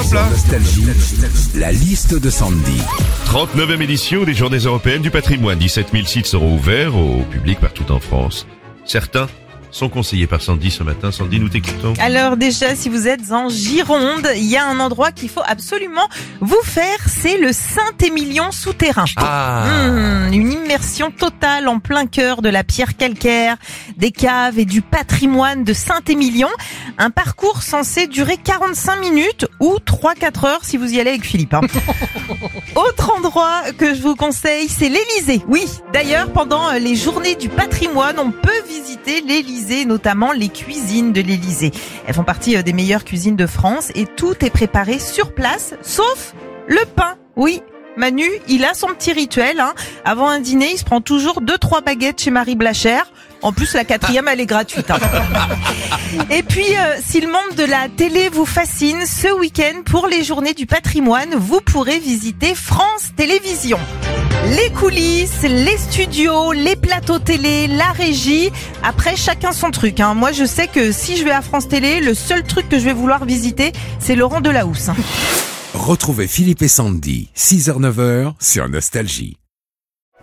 Nostalgie, la liste de Sandy. 39e édition des Journées européennes du patrimoine. 17 000 sites seront ouverts au public partout en France. Certains sont conseillés par Sandy ce matin. Sandy, nous t'écoutons. Alors déjà, si vous êtes en Gironde, il y a un endroit qu'il faut absolument vous faire, c'est le Saint-Émilion souterrain. Mmh, une immersion totale en plein cœur de la pierre calcaire, des caves et du patrimoine de Saint-Émilion. Un parcours censé durer 45 minutes ou 3-4 heures si vous y allez avec Philippe. hein. Autre endroit que je vous conseille, c'est l'Élysée. Oui, d'ailleurs, pendant les journées du patrimoine, on peut visiter l'Élysée, notamment les cuisines de l'Élysée. Elles font partie euh, des meilleures cuisines de France et tout est préparé sur place, sauf le pain. Oui. Manu, il a son petit rituel. Hein. Avant un dîner, il se prend toujours deux trois baguettes chez Marie Blachère. En plus, la quatrième, elle est gratuite. hein. Et puis, euh, si le monde de la télé vous fascine, ce week-end, pour les journées du patrimoine, vous pourrez visiter France Télévisions. Les coulisses, les studios, les plateaux télé, la régie. Après, chacun son truc. Hein. Moi, je sais que si je vais à France Télé, le seul truc que je vais vouloir visiter, c'est Laurent Delahousse. Retrouvez Philippe et Sandy, 6h-9h sur Nostalgie.